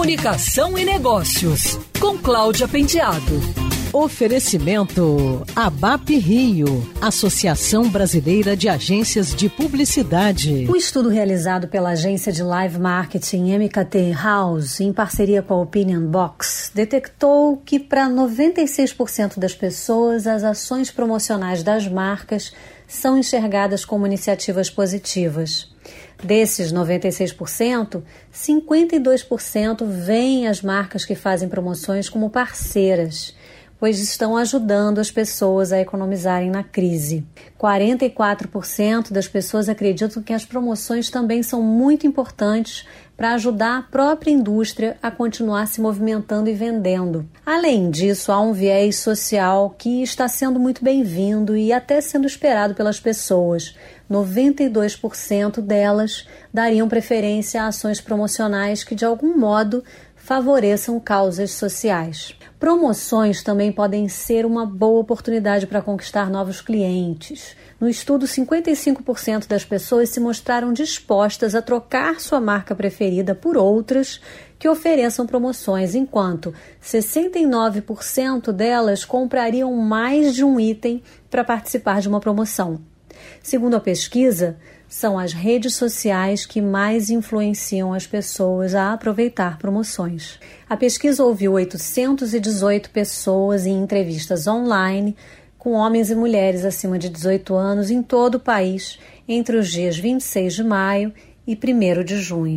Comunicação e Negócios, com Cláudia Penteado. Oferecimento ABAP Rio, Associação Brasileira de Agências de Publicidade. Um estudo realizado pela agência de live marketing MKT House, em parceria com a Opinion Box, detectou que para 96% das pessoas as ações promocionais das marcas são enxergadas como iniciativas positivas. Desses 96%, 52% veem as marcas que fazem promoções como parceiras pois estão ajudando as pessoas a economizarem na crise. 44% das pessoas acreditam que as promoções também são muito importantes para ajudar a própria indústria a continuar se movimentando e vendendo. Além disso, há um viés social que está sendo muito bem-vindo e até sendo esperado pelas pessoas. 92% delas dariam preferência a ações promocionais que, de algum modo, favoreçam causas sociais. Promoções também podem ser uma boa oportunidade para conquistar novos clientes. No estudo, 55% das pessoas se mostraram dispostas a trocar sua marca preferida por outras que ofereçam promoções, enquanto 69% delas comprariam mais de um item para participar de uma promoção. Segundo a pesquisa, são as redes sociais que mais influenciam as pessoas a aproveitar promoções. A pesquisa ouviu 818 pessoas em entrevistas online com homens e mulheres acima de 18 anos em todo o país entre os dias 26 de maio e 1 de junho.